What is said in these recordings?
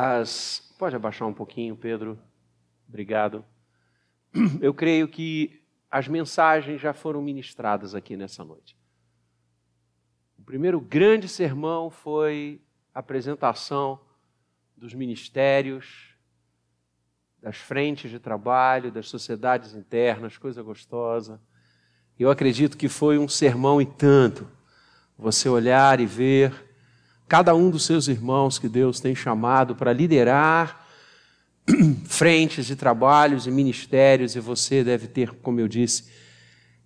As... Pode abaixar um pouquinho, Pedro? Obrigado. Eu creio que as mensagens já foram ministradas aqui nessa noite. O primeiro grande sermão foi a apresentação dos ministérios, das frentes de trabalho, das sociedades internas, coisa gostosa. Eu acredito que foi um sermão e tanto. Você olhar e ver cada um dos seus irmãos que Deus tem chamado para liderar frentes de trabalhos e ministérios, e você deve ter, como eu disse,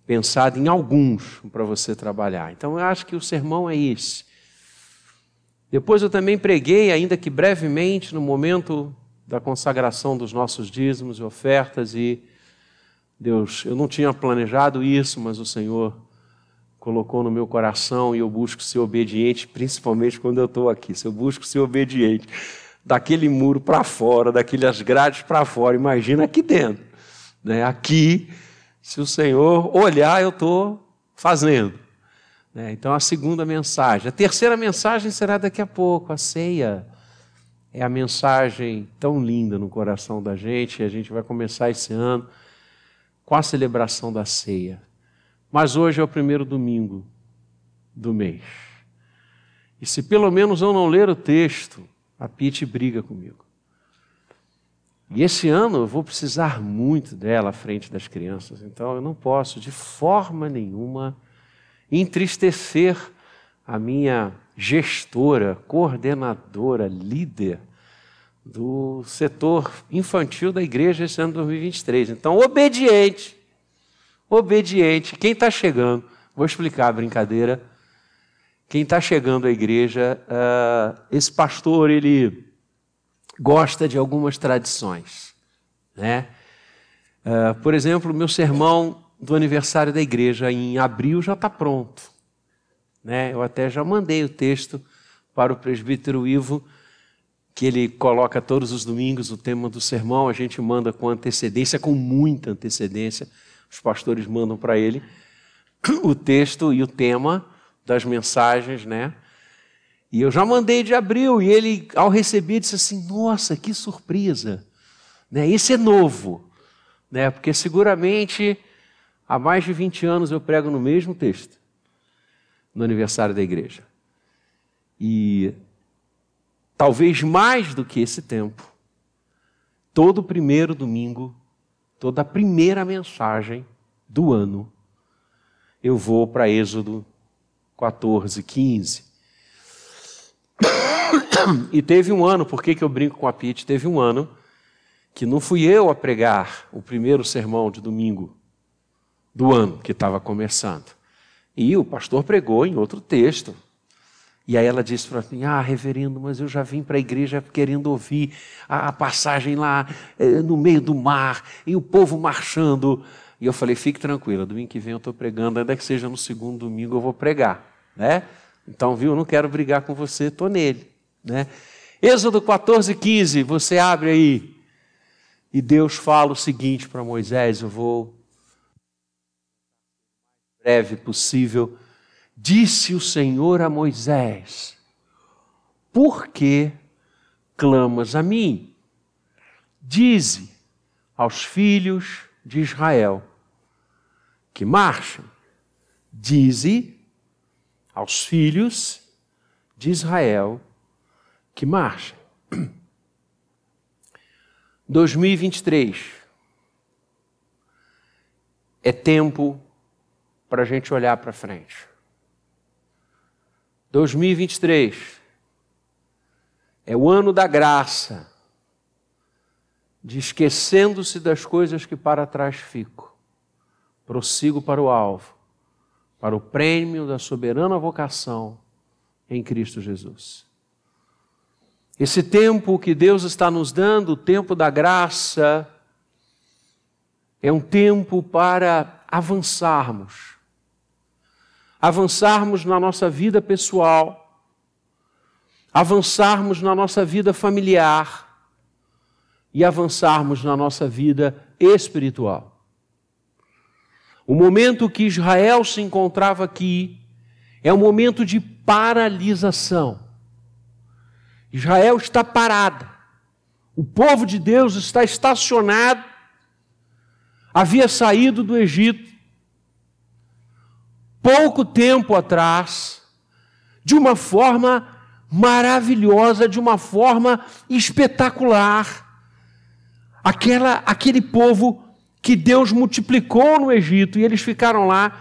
pensado em alguns para você trabalhar. Então eu acho que o sermão é esse. Depois eu também preguei, ainda que brevemente, no momento da consagração dos nossos dízimos e ofertas, e Deus, eu não tinha planejado isso, mas o Senhor colocou no meu coração e eu busco ser obediente, principalmente quando eu estou aqui. Se eu busco ser obediente, daquele muro para fora, daquelas grades para fora, imagina aqui dentro. Né? Aqui, se o Senhor olhar, eu estou fazendo. Né? Então, a segunda mensagem. A terceira mensagem será daqui a pouco, a ceia. É a mensagem tão linda no coração da gente, e a gente vai começar esse ano com a celebração da ceia. Mas hoje é o primeiro domingo do mês. E se pelo menos eu não ler o texto, a Pete briga comigo. E esse ano eu vou precisar muito dela à frente das crianças, então eu não posso de forma nenhuma entristecer a minha gestora, coordenadora, líder do setor infantil da igreja esse ano de 2023. Então, obediente obediente. Quem está chegando, vou explicar a brincadeira. Quem está chegando à igreja, uh, esse pastor ele gosta de algumas tradições, né? Uh, por exemplo, meu sermão do aniversário da igreja em abril já está pronto, né? Eu até já mandei o texto para o presbítero Ivo que ele coloca todos os domingos o tema do sermão, a gente manda com antecedência, com muita antecedência, os pastores mandam para ele o texto e o tema das mensagens, né? E eu já mandei de abril, e ele, ao receber, disse assim: Nossa, que surpresa! Né? Esse é novo, né? porque seguramente há mais de 20 anos eu prego no mesmo texto, no aniversário da igreja. E talvez mais do que esse tempo, todo primeiro domingo toda a primeira mensagem do ano, eu vou para Êxodo 14, 15. E teve um ano, por que, que eu brinco com a Pete? Teve um ano que não fui eu a pregar o primeiro sermão de domingo do ano que estava começando. E o pastor pregou em outro texto, e aí ela disse para mim: Ah, reverendo, mas eu já vim para a igreja querendo ouvir a, passagem lá eh, no meio do mar e o povo marchando. E eu falei: Fique tranquila, domingo que vem eu estou pregando, ainda que seja no segundo domingo eu vou pregar. Né? Então, viu, eu não quero brigar com você, estou nele. Né? Êxodo 14, 15, você abre aí. E Deus fala o seguinte para Moisés: Eu vou, breve possível, Disse o Senhor a Moisés: Por que clamas a mim? Dize aos filhos de Israel que marchem. Dize aos filhos de Israel que marchem. 2023 é tempo para a gente olhar para frente. 2023 é o ano da graça, de esquecendo-se das coisas que para trás fico, prossigo para o alvo, para o prêmio da soberana vocação em Cristo Jesus. Esse tempo que Deus está nos dando, o tempo da graça, é um tempo para avançarmos avançarmos na nossa vida pessoal, avançarmos na nossa vida familiar e avançarmos na nossa vida espiritual. O momento que Israel se encontrava aqui é um momento de paralisação. Israel está parada. O povo de Deus está estacionado, havia saído do Egito pouco tempo atrás, de uma forma maravilhosa, de uma forma espetacular. Aquela, aquele povo que Deus multiplicou no Egito e eles ficaram lá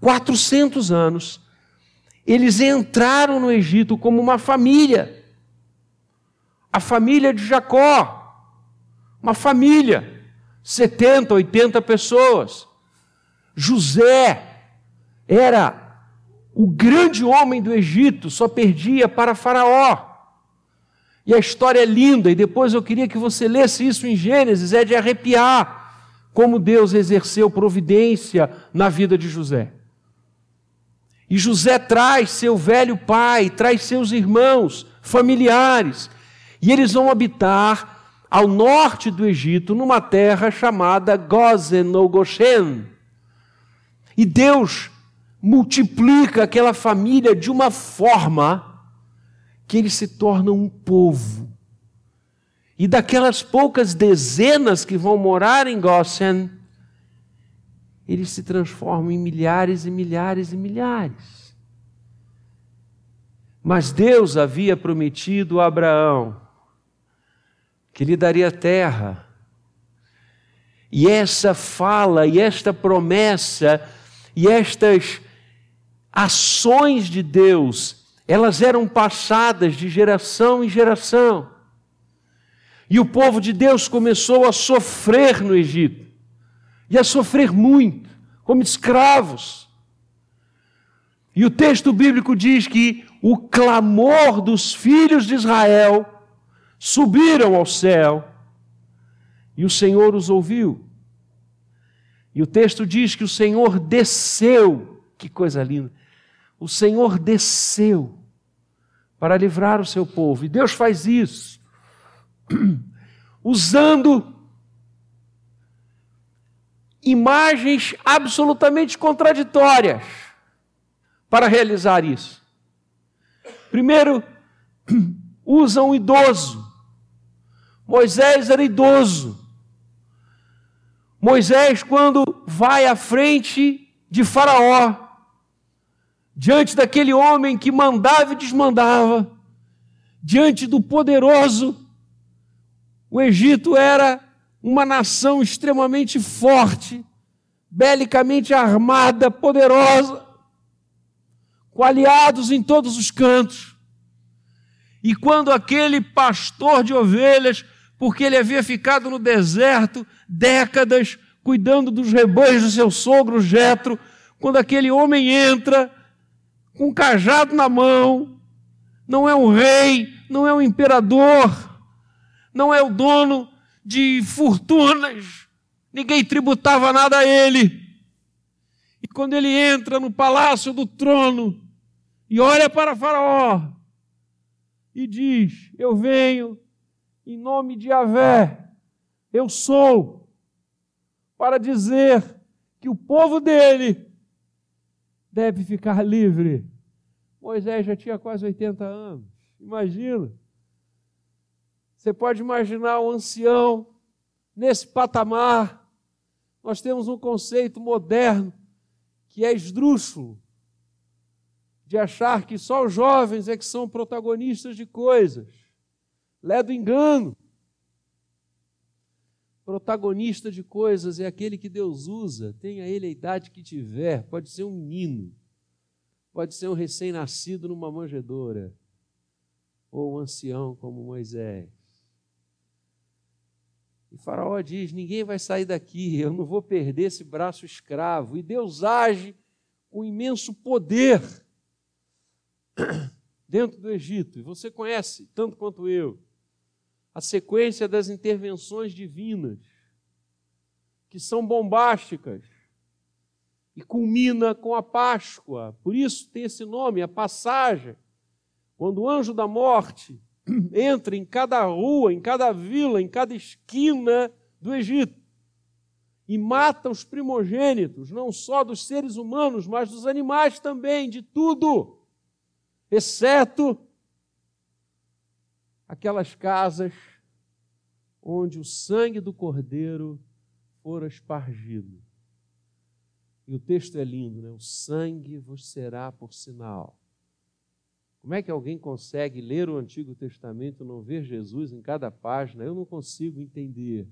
400 anos. Eles entraram no Egito como uma família. A família de Jacó. Uma família. 70, 80 pessoas. José era o grande homem do Egito, só perdia para Faraó. E a história é linda, e depois eu queria que você lesse isso em Gênesis, é de arrepiar como Deus exerceu providência na vida de José. E José traz seu velho pai, traz seus irmãos, familiares, e eles vão habitar ao norte do Egito, numa terra chamada Gozen ou Goshen. E Deus multiplica aquela família de uma forma que eles se tornam um povo. E daquelas poucas dezenas que vão morar em Goshen, eles se transformam em milhares e milhares e milhares. Mas Deus havia prometido a Abraão que lhe daria terra. E essa fala, e esta promessa, e estas ações de Deus, elas eram passadas de geração em geração. E o povo de Deus começou a sofrer no Egito, e a sofrer muito, como escravos. E o texto bíblico diz que o clamor dos filhos de Israel subiram ao céu, e o Senhor os ouviu. E o texto diz que o Senhor desceu, que coisa linda, o Senhor desceu para livrar o seu povo. E Deus faz isso usando imagens absolutamente contraditórias para realizar isso. Primeiro, usa um idoso. Moisés era idoso. Moisés, quando vai à frente de Faraó, diante daquele homem que mandava e desmandava, diante do poderoso, o Egito era uma nação extremamente forte, belicamente armada, poderosa, com aliados em todos os cantos. E quando aquele pastor de ovelhas, porque ele havia ficado no deserto décadas, cuidando dos rebanhos do seu sogro Jetro, quando aquele homem entra com um cajado na mão, não é um rei, não é um imperador, não é o dono de fortunas, ninguém tributava nada a ele. E quando ele entra no palácio do trono e olha para Faraó e diz: Eu venho em nome de Yahvé, eu sou, para dizer que o povo dele deve ficar livre. Moisés já tinha quase 80 anos. Imagina. Você pode imaginar um ancião nesse patamar. Nós temos um conceito moderno que é esdrúxulo, de achar que só os jovens é que são protagonistas de coisas. Lé do engano. Protagonista de coisas é aquele que Deus usa, tenha ele a idade que tiver, pode ser um menino, pode ser um recém-nascido numa manjedoura, ou um ancião como Moisés. E Faraó diz: ninguém vai sair daqui, eu não vou perder esse braço escravo. E Deus age com imenso poder dentro do Egito. E você conhece, tanto quanto eu, a sequência das intervenções divinas, que são bombásticas, e culmina com a Páscoa. Por isso tem esse nome, a passagem. Quando o anjo da morte entra em cada rua, em cada vila, em cada esquina do Egito e mata os primogênitos, não só dos seres humanos, mas dos animais também, de tudo, exceto aquelas casas onde o sangue do cordeiro fora espargido. E o texto é lindo, né? O sangue vos será por sinal. Como é que alguém consegue ler o Antigo Testamento e não ver Jesus em cada página? Eu não consigo entender.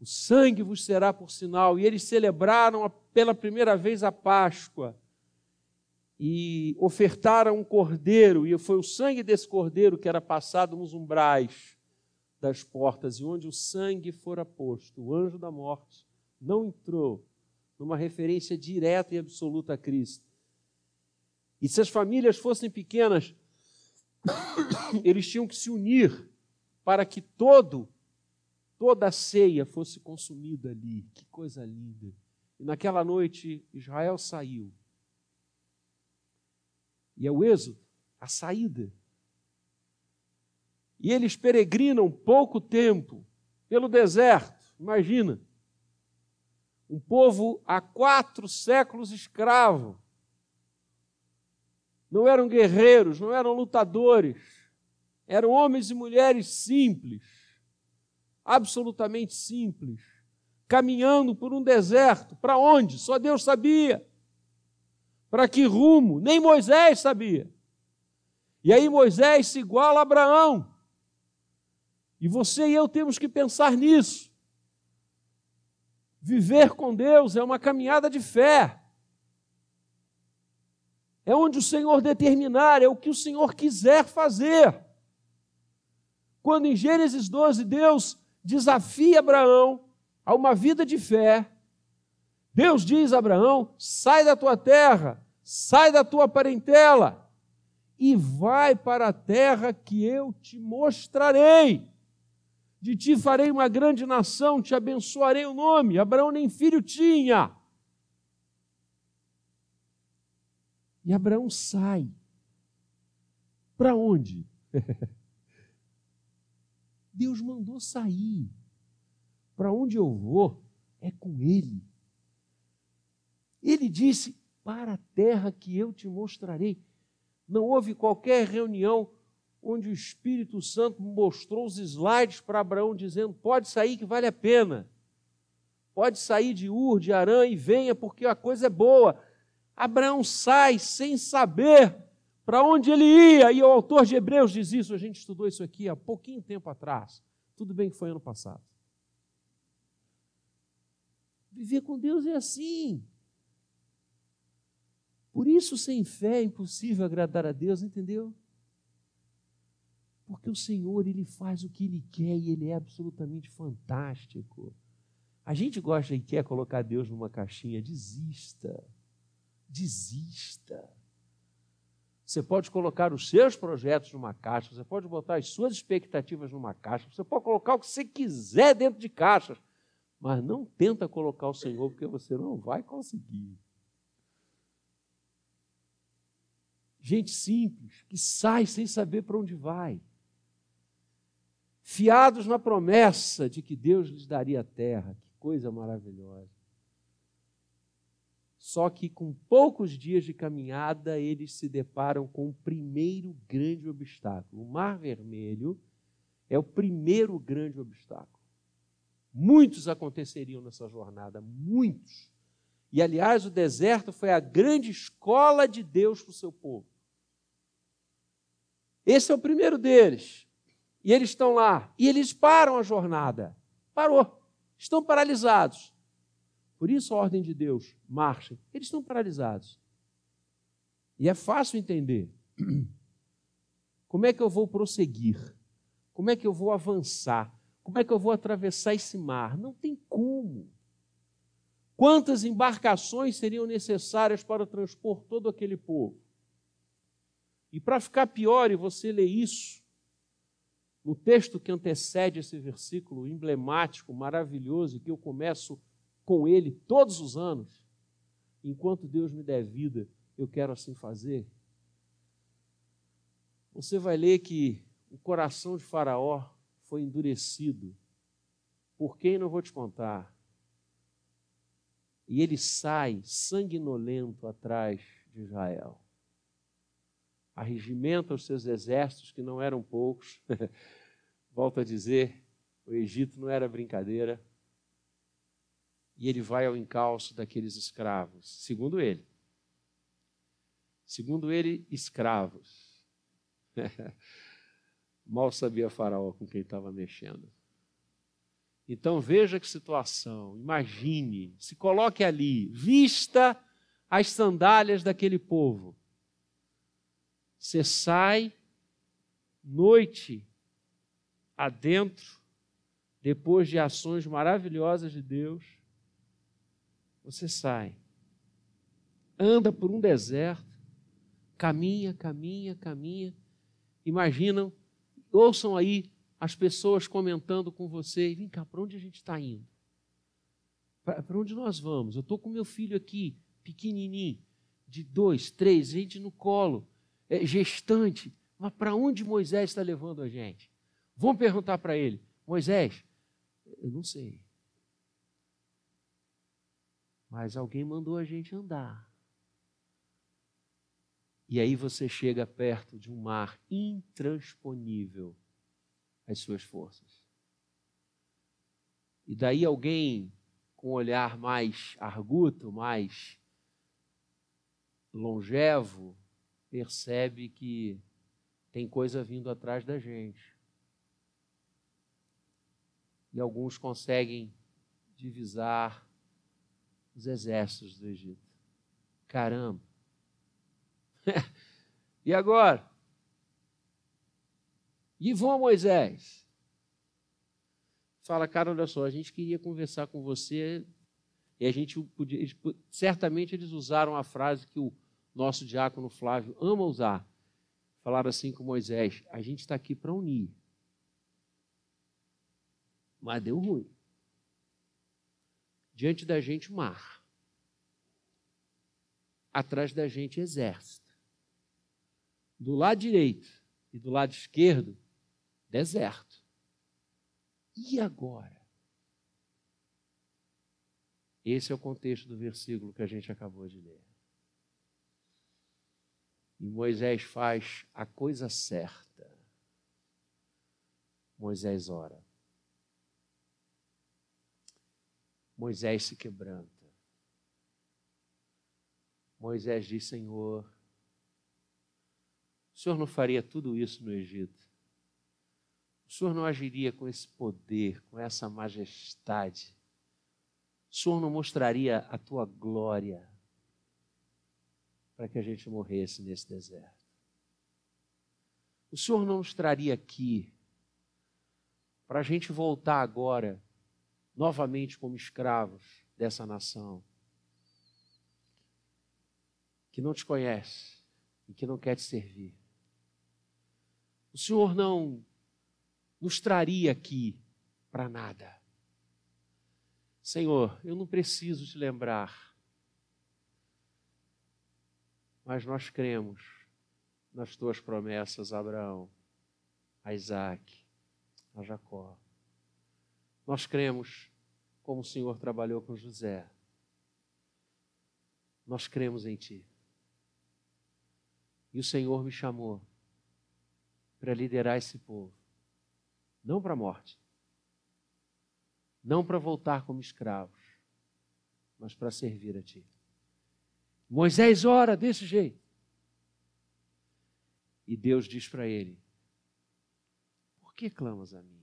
O sangue vos será por sinal. E eles celebraram pela primeira vez a Páscoa e ofertaram um cordeiro, e foi o sangue desse cordeiro que era passado nos umbrais das portas, e onde o sangue fora posto, o anjo da morte não entrou, numa referência direta e absoluta a Cristo. E se as famílias fossem pequenas, eles tinham que se unir para que todo toda a ceia fosse consumida ali. Que coisa linda. E naquela noite Israel saiu e é o êxodo, a saída. E eles peregrinam pouco tempo pelo deserto, imagina. Um povo há quatro séculos escravo. Não eram guerreiros, não eram lutadores, eram homens e mulheres simples, absolutamente simples, caminhando por um deserto. Para onde? Só Deus sabia. Para que rumo? Nem Moisés sabia. E aí Moisés se iguala a Abraão. E você e eu temos que pensar nisso. Viver com Deus é uma caminhada de fé. É onde o Senhor determinar, é o que o Senhor quiser fazer. Quando em Gênesis 12 Deus desafia Abraão a uma vida de fé, Deus diz a Abraão: sai da tua terra, sai da tua parentela e vai para a terra que eu te mostrarei. De ti farei uma grande nação, te abençoarei o nome. Abraão nem filho tinha. E Abraão sai. Para onde? Deus mandou sair. Para onde eu vou é com ele. Ele disse: Para a terra que eu te mostrarei. Não houve qualquer reunião onde o Espírito Santo mostrou os slides para Abraão, dizendo: Pode sair que vale a pena. Pode sair de Ur, de Arã e venha, porque a coisa é boa. Abraão sai sem saber para onde ele ia, e o autor de Hebreus diz isso. A gente estudou isso aqui há pouquinho tempo atrás. Tudo bem que foi ano passado. Viver com Deus é assim. Por isso, sem fé é impossível agradar a Deus, entendeu? Porque o Senhor, Ele faz o que Ele quer e Ele é absolutamente fantástico. A gente gosta e quer colocar Deus numa caixinha, desista. Desista. Você pode colocar os seus projetos numa caixa, você pode botar as suas expectativas numa caixa, você pode colocar o que você quiser dentro de caixas, mas não tenta colocar o Senhor, porque você não vai conseguir. Gente simples, que sai sem saber para onde vai. Fiados na promessa de que Deus lhes daria a terra. Que coisa maravilhosa. Só que com poucos dias de caminhada, eles se deparam com o primeiro grande obstáculo. O Mar Vermelho é o primeiro grande obstáculo. Muitos aconteceriam nessa jornada, muitos. E, aliás, o deserto foi a grande escola de Deus para o seu povo. Esse é o primeiro deles. E eles estão lá. E eles param a jornada. Parou. Estão paralisados. Por isso a ordem de Deus, marchem. Eles estão paralisados. E é fácil entender. Como é que eu vou prosseguir? Como é que eu vou avançar? Como é que eu vou atravessar esse mar? Não tem como. Quantas embarcações seriam necessárias para transpor todo aquele povo? E para ficar pior, e você lê isso, no texto que antecede esse versículo emblemático, maravilhoso, que eu começo com ele todos os anos, enquanto Deus me der vida, eu quero assim fazer. Você vai ler que o coração de Faraó foi endurecido. Por quem não vou te contar? E ele sai sanguinolento atrás de Israel arregimenta os seus exércitos, que não eram poucos, Volto a dizer, o Egito não era brincadeira. E ele vai ao encalço daqueles escravos, segundo ele. Segundo ele, escravos. Mal sabia Faraó com quem estava mexendo. Então veja que situação, imagine, se coloque ali, vista as sandálias daquele povo. Você sai noite adentro, depois de ações maravilhosas de Deus, você sai, anda por um deserto, caminha, caminha, caminha. Imaginam, ouçam aí as pessoas comentando com você: vem cá, para onde a gente está indo? Para onde nós vamos? Eu estou com meu filho aqui, pequenininho, de dois, três, gente no colo, gestante. Mas para onde Moisés está levando a gente? Vamos perguntar para ele: Moisés, eu não sei. Mas alguém mandou a gente andar. E aí você chega perto de um mar intransponível às suas forças. E daí alguém com um olhar mais arguto, mais longevo, percebe que tem coisa vindo atrás da gente. E alguns conseguem divisar os exércitos do Egito. Caramba! e agora? E vão Moisés. Fala, cara, olha só, a gente queria conversar com você e a gente podia. Certamente eles usaram a frase que o nosso diácono Flávio ama usar. Falaram assim com Moisés: a gente está aqui para unir. Mas deu ruim. Diante da gente, mar. Atrás da gente, exército. Do lado direito e do lado esquerdo, deserto. E agora? Esse é o contexto do versículo que a gente acabou de ler. E Moisés faz a coisa certa. Moisés ora. Moisés se quebranta. Moisés diz: Senhor, o Senhor não faria tudo isso no Egito? O Senhor não agiria com esse poder, com essa majestade? O Senhor não mostraria a tua glória para que a gente morresse nesse deserto? O Senhor não nos traria aqui para a gente voltar agora novamente como escravos dessa nação que não te conhece e que não quer te servir. O Senhor não nos traria aqui para nada. Senhor, eu não preciso te lembrar, mas nós cremos nas tuas promessas Abraão, a Isaac, a Jacó. Nós cremos como o Senhor trabalhou com José. Nós cremos em Ti. E o Senhor me chamou para liderar esse povo, não para a morte, não para voltar como escravos, mas para servir a Ti. Moisés ora desse jeito. E Deus diz para ele: Por que clamas a mim?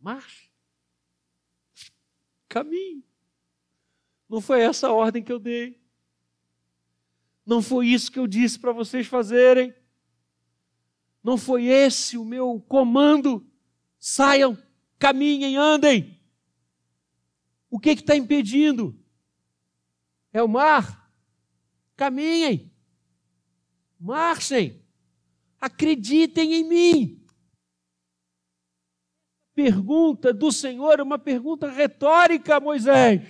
Marche caminho. Não foi essa a ordem que eu dei. Não foi isso que eu disse para vocês fazerem. Não foi esse o meu comando. Saiam, caminhem, andem. O que está impedindo? É o mar. Caminhem. Marchem. Acreditem em mim pergunta do Senhor é uma pergunta retórica, Moisés.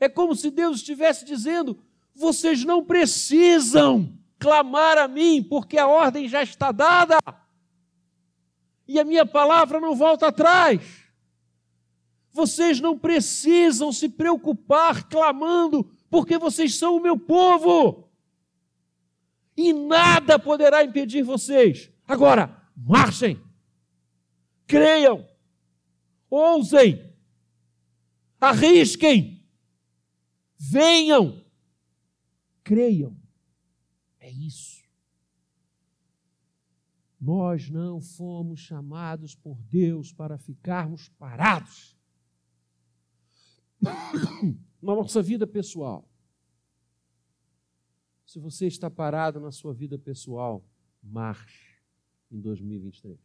É como se Deus estivesse dizendo: vocês não precisam clamar a mim, porque a ordem já está dada. E a minha palavra não volta atrás. Vocês não precisam se preocupar clamando, porque vocês são o meu povo. E nada poderá impedir vocês Agora, marchem, creiam, ousem, arrisquem, venham, creiam. É isso. Nós não fomos chamados por Deus para ficarmos parados. Na nossa vida pessoal. Se você está parado na sua vida pessoal, marche em 2023.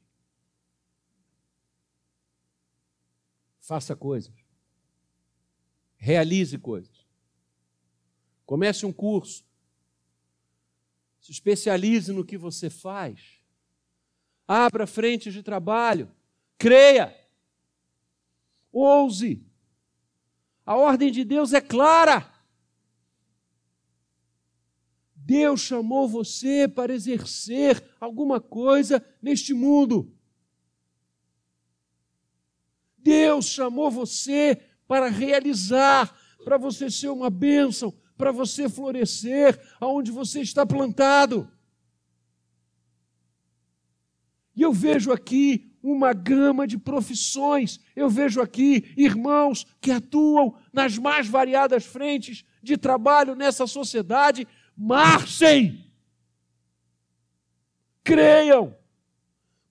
Faça coisas. Realize coisas. Comece um curso. Se especialize no que você faz. Abra frentes de trabalho. Creia. Ouse. A ordem de Deus é clara. Deus chamou você para exercer alguma coisa neste mundo. Deus chamou você para realizar, para você ser uma bênção, para você florescer aonde você está plantado. E eu vejo aqui uma gama de profissões, eu vejo aqui irmãos que atuam nas mais variadas frentes de trabalho nessa sociedade. Marchem! Creiam!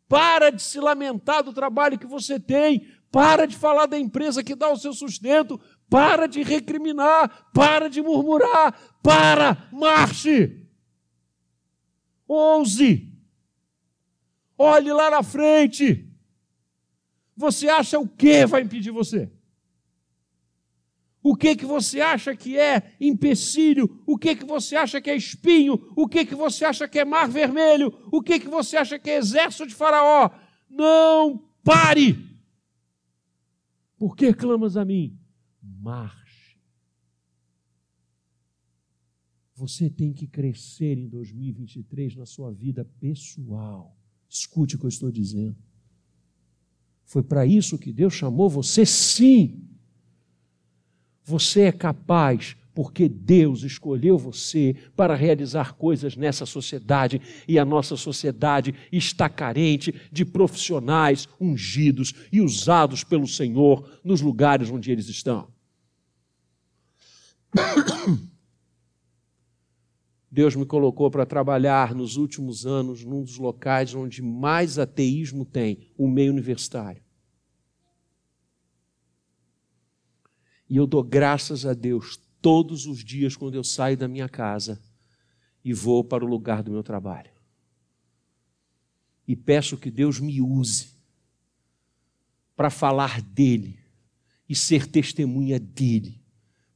Para de se lamentar do trabalho que você tem, para de falar da empresa que dá o seu sustento, para de recriminar, para de murmurar, para, marche! Ouse! Olhe lá na frente. Você acha o que vai impedir você? O que que você acha que é empecilho? O que que você acha que é espinho? O que que você acha que é mar vermelho? O que que você acha que é exército de faraó? Não pare! Por que clamas a mim? Marche. Você tem que crescer em 2023 na sua vida pessoal. Escute o que eu estou dizendo. Foi para isso que Deus chamou você, sim. Você é capaz, porque Deus escolheu você para realizar coisas nessa sociedade e a nossa sociedade está carente de profissionais ungidos e usados pelo Senhor nos lugares onde eles estão. Deus me colocou para trabalhar nos últimos anos num dos locais onde mais ateísmo tem, o meio universitário. E eu dou graças a Deus todos os dias quando eu saio da minha casa e vou para o lugar do meu trabalho. E peço que Deus me use para falar dele e ser testemunha dele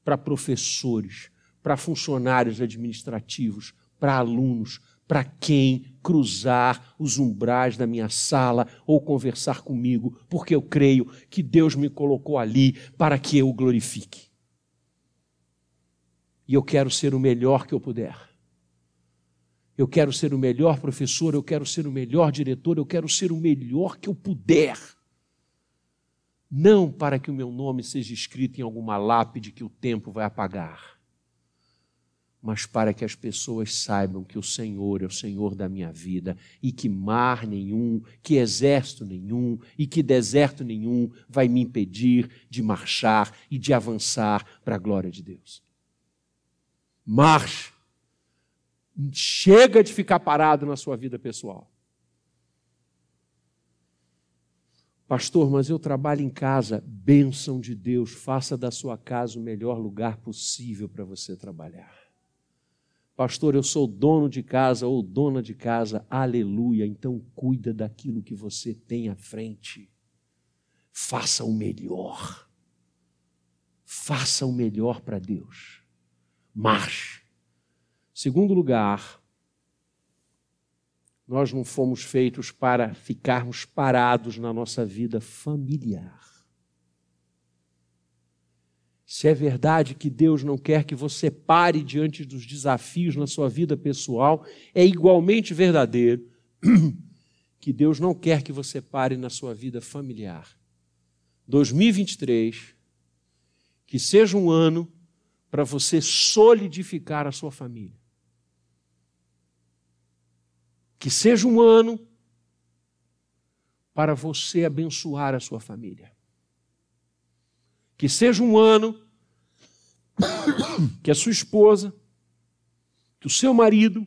para professores, para funcionários administrativos, para alunos, para quem cruzar os umbrais da minha sala ou conversar comigo, porque eu creio que Deus me colocou ali para que eu o glorifique. E eu quero ser o melhor que eu puder. Eu quero ser o melhor professor, eu quero ser o melhor diretor, eu quero ser o melhor que eu puder. Não para que o meu nome seja escrito em alguma lápide que o tempo vai apagar mas para que as pessoas saibam que o Senhor é o Senhor da minha vida e que mar nenhum, que exército nenhum e que deserto nenhum vai me impedir de marchar e de avançar para a glória de Deus. Marche. Chega de ficar parado na sua vida pessoal. Pastor, mas eu trabalho em casa. Bênção de Deus, faça da sua casa o melhor lugar possível para você trabalhar. Pastor, eu sou dono de casa ou dona de casa, aleluia. Então cuida daquilo que você tem à frente. Faça o melhor. Faça o melhor para Deus. Marche. Segundo lugar, nós não fomos feitos para ficarmos parados na nossa vida familiar. Se é verdade que Deus não quer que você pare diante dos desafios na sua vida pessoal, é igualmente verdadeiro que Deus não quer que você pare na sua vida familiar. 2023, que seja um ano para você solidificar a sua família. Que seja um ano para você abençoar a sua família. Que seja um ano que a sua esposa, que o seu marido,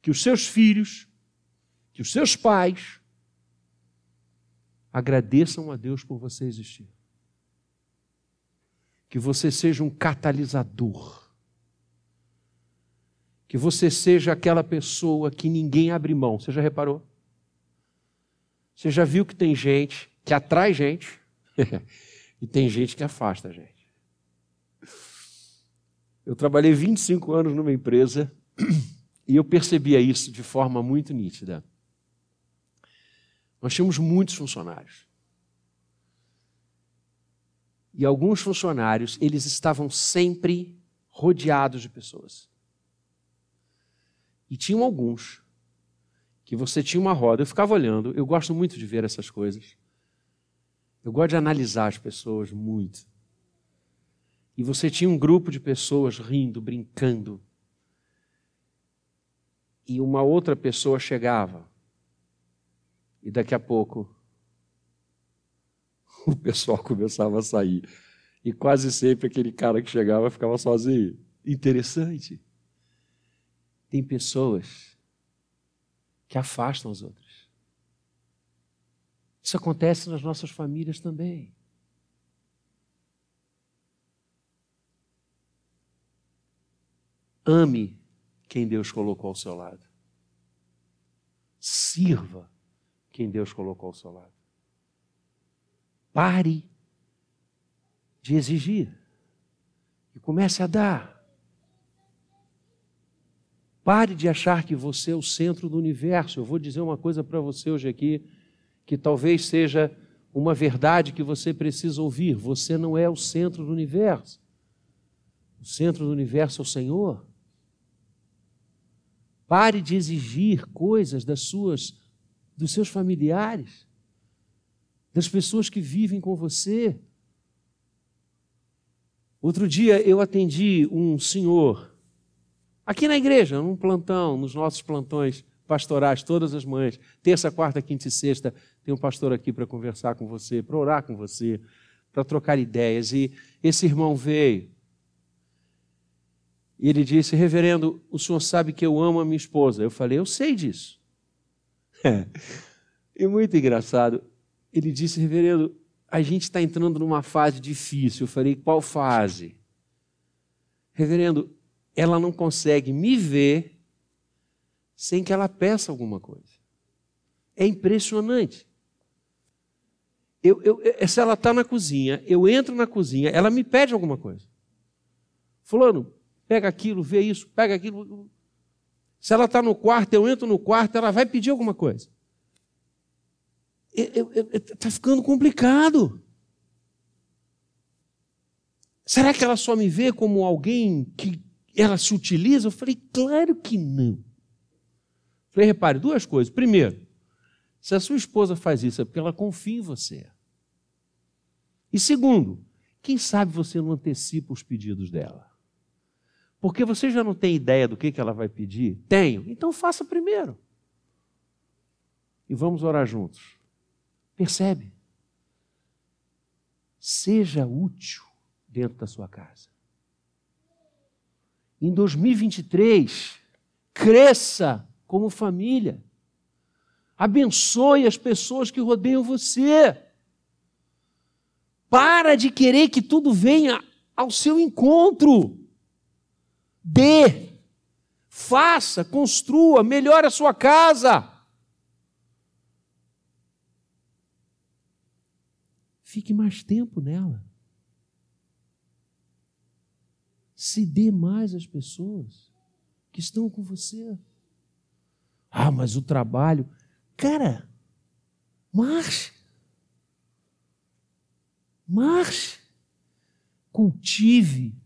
que os seus filhos, que os seus pais agradeçam a Deus por você existir. Que você seja um catalisador. Que você seja aquela pessoa que ninguém abre mão. Você já reparou? Você já viu que tem gente que atrai gente e tem gente que afasta a gente. Eu trabalhei 25 anos numa empresa e eu percebia isso de forma muito nítida. Nós tínhamos muitos funcionários. E alguns funcionários, eles estavam sempre rodeados de pessoas. E tinham alguns que você tinha uma roda, eu ficava olhando, eu gosto muito de ver essas coisas. Eu gosto de analisar as pessoas muito. E você tinha um grupo de pessoas rindo, brincando. E uma outra pessoa chegava. E daqui a pouco o pessoal começava a sair. E quase sempre aquele cara que chegava ficava sozinho. Interessante. Tem pessoas que afastam as outras. Isso acontece nas nossas famílias também. Ame quem Deus colocou ao seu lado. Sirva quem Deus colocou ao seu lado. Pare de exigir e comece a dar. Pare de achar que você é o centro do universo. Eu vou dizer uma coisa para você hoje aqui, que talvez seja uma verdade que você precisa ouvir. Você não é o centro do universo. O centro do universo é o Senhor. Pare de exigir coisas das suas, dos seus familiares, das pessoas que vivem com você. Outro dia eu atendi um senhor aqui na igreja, num plantão, nos nossos plantões pastorais, todas as manhãs, terça, quarta, quinta e sexta, tem um pastor aqui para conversar com você, para orar com você, para trocar ideias. E esse irmão veio e ele disse: Reverendo, o senhor sabe que eu amo a minha esposa. Eu falei: Eu sei disso. É. E muito engraçado. Ele disse: Reverendo, a gente está entrando numa fase difícil. Eu falei: Qual fase? Reverendo, ela não consegue me ver sem que ela peça alguma coisa. É impressionante. Eu, eu, se ela está na cozinha, eu entro na cozinha, ela me pede alguma coisa. Fulano, pega aquilo, vê isso, pega aquilo. Se ela está no quarto, eu entro no quarto, ela vai pedir alguma coisa. Está ficando complicado. Será que ela só me vê como alguém que ela se utiliza? Eu falei, claro que não. Falei, repare, duas coisas. Primeiro, se a sua esposa faz isso é porque ela confia em você. E segundo, quem sabe você não antecipa os pedidos dela? Porque você já não tem ideia do que, que ela vai pedir? Tenho. Então faça primeiro. E vamos orar juntos. Percebe? Seja útil dentro da sua casa. Em 2023, cresça como família. Abençoe as pessoas que rodeiam você. Para de querer que tudo venha ao seu encontro. Dê, faça, construa, melhore a sua casa. Fique mais tempo nela. Se dê mais às pessoas que estão com você. Ah, mas o trabalho. Cara, marche. Marche. Cultive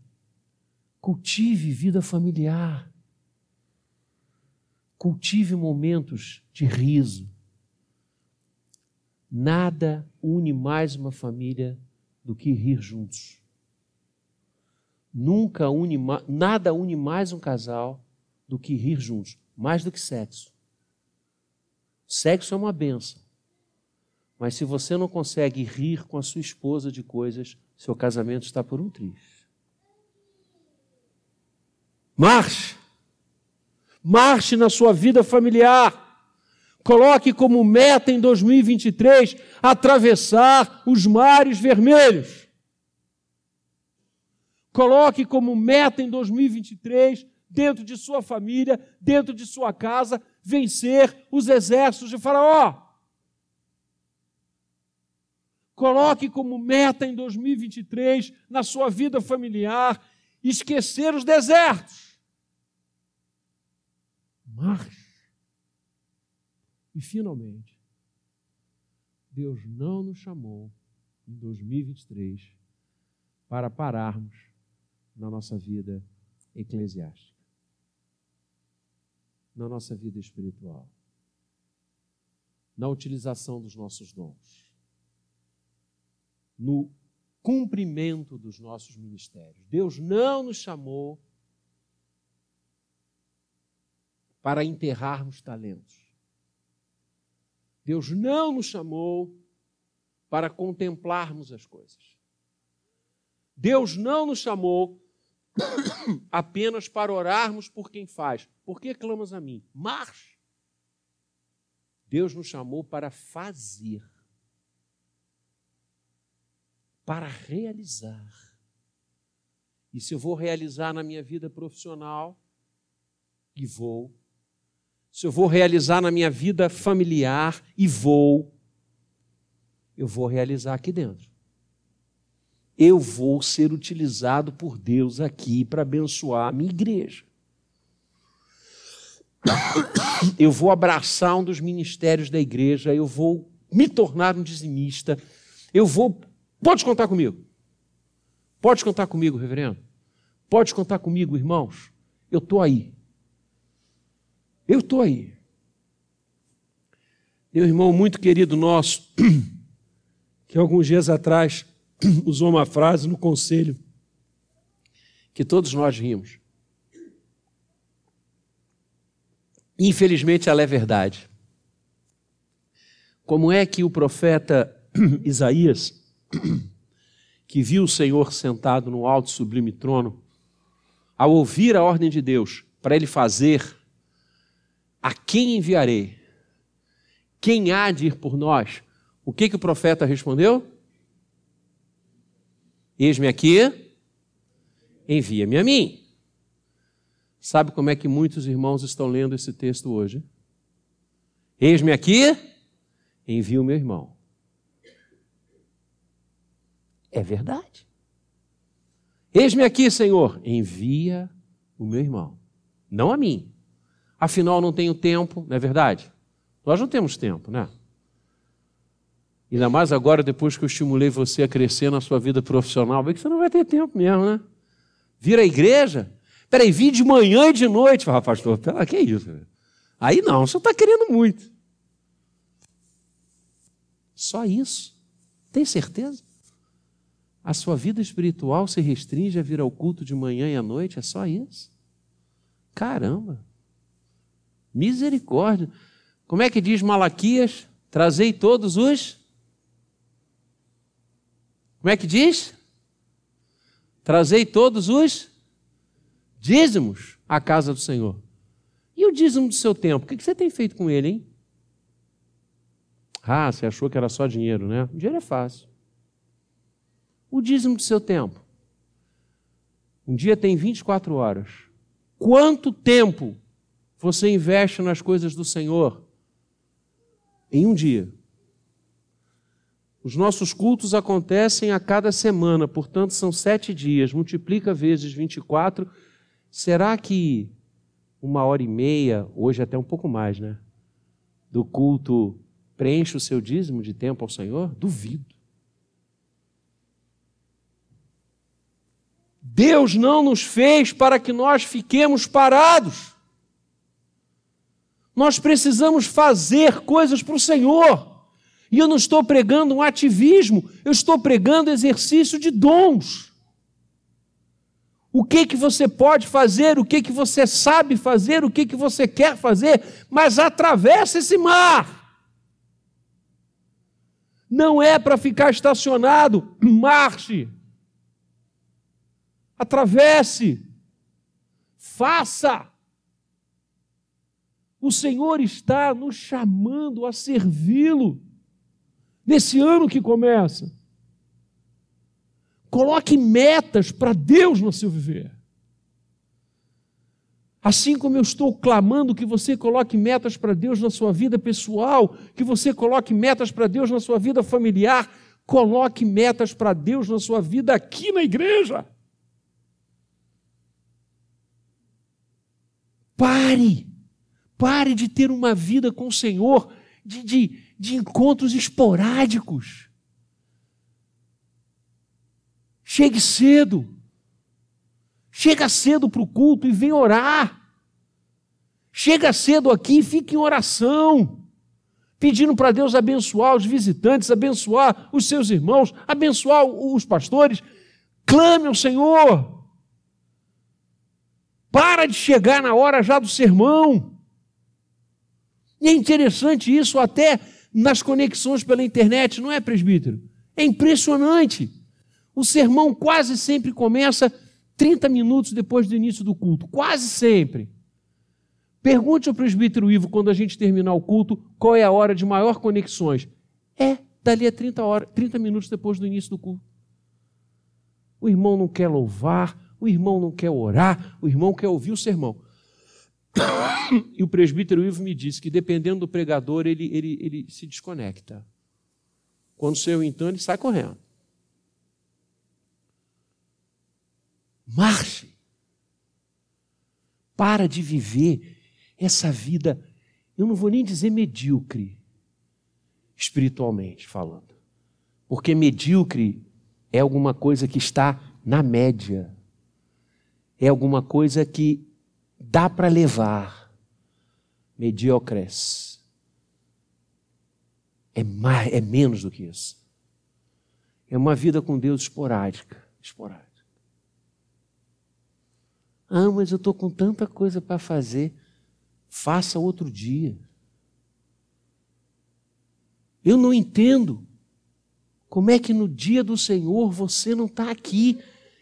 Cultive vida familiar. Cultive momentos de riso. Nada une mais uma família do que rir juntos. Nunca une, nada une mais um casal do que rir juntos, mais do que sexo. Sexo é uma benção, Mas se você não consegue rir com a sua esposa de coisas, seu casamento está por um triz. Marche. Marche na sua vida familiar. Coloque como meta em 2023 atravessar os mares vermelhos. Coloque como meta em 2023, dentro de sua família, dentro de sua casa, vencer os exércitos de Faraó. Coloque como meta em 2023, na sua vida familiar, esquecer os desertos. Marche. E, finalmente, Deus não nos chamou em 2023 para pararmos na nossa vida eclesiástica, na nossa vida espiritual, na utilização dos nossos dons, no cumprimento dos nossos ministérios. Deus não nos chamou para enterrarmos talentos. Deus não nos chamou para contemplarmos as coisas. Deus não nos chamou apenas para orarmos por quem faz. Por que clamas a mim? Marche. Deus nos chamou para fazer, para realizar. E se eu vou realizar na minha vida profissional, e vou, se eu vou realizar na minha vida familiar e vou, eu vou realizar aqui dentro. Eu vou ser utilizado por Deus aqui para abençoar a minha igreja. Eu vou abraçar um dos ministérios da igreja, eu vou me tornar um dizimista, eu vou. Pode contar comigo. Pode contar comigo, reverendo. Pode contar comigo, irmãos. Eu estou aí. Eu estou aí. Meu irmão muito querido nosso, que alguns dias atrás usou uma frase no conselho que todos nós rimos. Infelizmente ela é verdade. Como é que o profeta Isaías, que viu o Senhor sentado no alto sublime trono, ao ouvir a ordem de Deus para ele fazer a quem enviarei? Quem há de ir por nós? O que, que o profeta respondeu? Eis-me aqui, envia-me a mim. Sabe como é que muitos irmãos estão lendo esse texto hoje? Eis-me aqui, envia o meu irmão. É verdade. Eis-me aqui, Senhor, envia o meu irmão. Não a mim, Afinal, não tenho tempo, não é verdade? Nós não temos tempo, né? Ainda mais agora, depois que eu estimulei você a crescer na sua vida profissional, vê que você não vai ter tempo mesmo, né? Vir à igreja? Peraí, vir de manhã e de noite. Fala, pastor, pera, que isso? Aí não, você está querendo muito. Só isso. Tem certeza? A sua vida espiritual se restringe a vir ao culto de manhã e à noite? É só isso? Caramba! Misericórdia. Como é que diz Malaquias? Trazei todos os. Como é que diz? Trazei todos os dízimos à casa do Senhor. E o dízimo do seu tempo? O que você tem feito com ele, hein? Ah, você achou que era só dinheiro, né? O dinheiro é fácil. O dízimo do seu tempo. Um dia tem 24 horas. Quanto tempo você investe nas coisas do Senhor em um dia. Os nossos cultos acontecem a cada semana, portanto, são sete dias. Multiplica vezes 24. Será que uma hora e meia, hoje até um pouco mais, né? Do culto preenche o seu dízimo de tempo ao Senhor? Duvido. Deus não nos fez para que nós fiquemos parados. Nós precisamos fazer coisas para o Senhor. E eu não estou pregando um ativismo, eu estou pregando exercício de dons. O que que você pode fazer, o que que você sabe fazer, o que que você quer fazer, mas atravessa esse mar. não é para ficar estacionado. Marche, atravesse, faça. O Senhor está nos chamando a servi-lo nesse ano que começa. Coloque metas para Deus no seu viver. Assim como eu estou clamando que você coloque metas para Deus na sua vida pessoal, que você coloque metas para Deus na sua vida familiar, coloque metas para Deus na sua vida aqui na igreja. Pare, pare de ter uma vida com o Senhor de, de, de encontros esporádicos. Chegue cedo. Chega cedo para o culto e vem orar. Chega cedo aqui e fica em oração, pedindo para Deus abençoar os visitantes, abençoar os seus irmãos, abençoar os pastores. Clame ao Senhor. Para de chegar na hora já do sermão. E é interessante isso até nas conexões pela internet, não é, presbítero? É impressionante. O sermão quase sempre começa 30 minutos depois do início do culto, quase sempre. Pergunte ao presbítero Ivo, quando a gente terminar o culto, qual é a hora de maior conexões. É dali a 30, horas, 30 minutos depois do início do culto. O irmão não quer louvar, o irmão não quer orar, o irmão quer ouvir o sermão. E o presbítero Ivo me disse que, dependendo do pregador, ele, ele, ele se desconecta. Quando Senhor então, ele sai correndo. Marche. Para de viver essa vida, eu não vou nem dizer medíocre, espiritualmente falando. Porque medíocre é alguma coisa que está na média. É alguma coisa que dá para levar. Mediocres. É, mais, é menos do que isso. É uma vida com Deus esporádica. esporádica. Ah, mas eu estou com tanta coisa para fazer. Faça outro dia. Eu não entendo como é que no dia do Senhor você não está aqui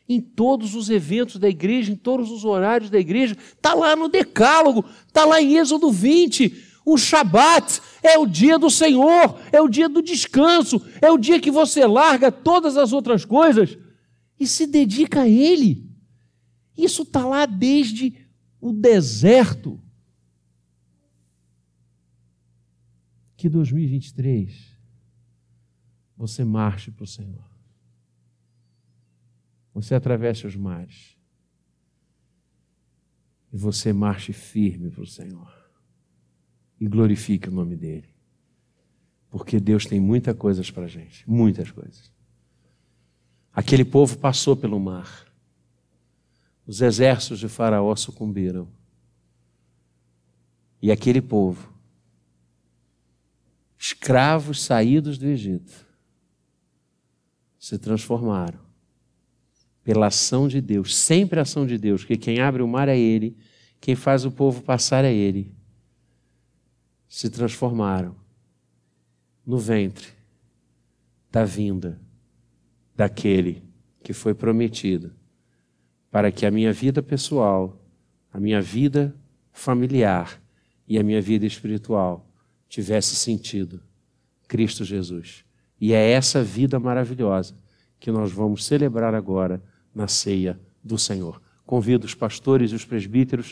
em todos os eventos da igreja, em todos os horários da igreja. Está lá no Decálogo, está lá em Êxodo 20. O Shabat é o dia do Senhor, é o dia do descanso, é o dia que você larga todas as outras coisas e se dedica a Ele. Isso está lá desde o deserto. Que 2023 você marche para o Senhor. Você atravesse os mares. E você marche firme para o Senhor. E glorifique o nome dEle. Porque Deus tem muitas coisas para a gente. Muitas coisas. Aquele povo passou pelo mar os exércitos de Faraó sucumbiram. E aquele povo, escravos saídos do Egito, se transformaram pela ação de Deus, sempre a ação de Deus, que quem abre o mar é Ele, quem faz o povo passar é Ele. Se transformaram no ventre da vinda daquele que foi prometido para que a minha vida pessoal, a minha vida familiar e a minha vida espiritual tivesse sentido. Cristo Jesus. E é essa vida maravilhosa que nós vamos celebrar agora na ceia do Senhor. Convido os pastores e os presbíteros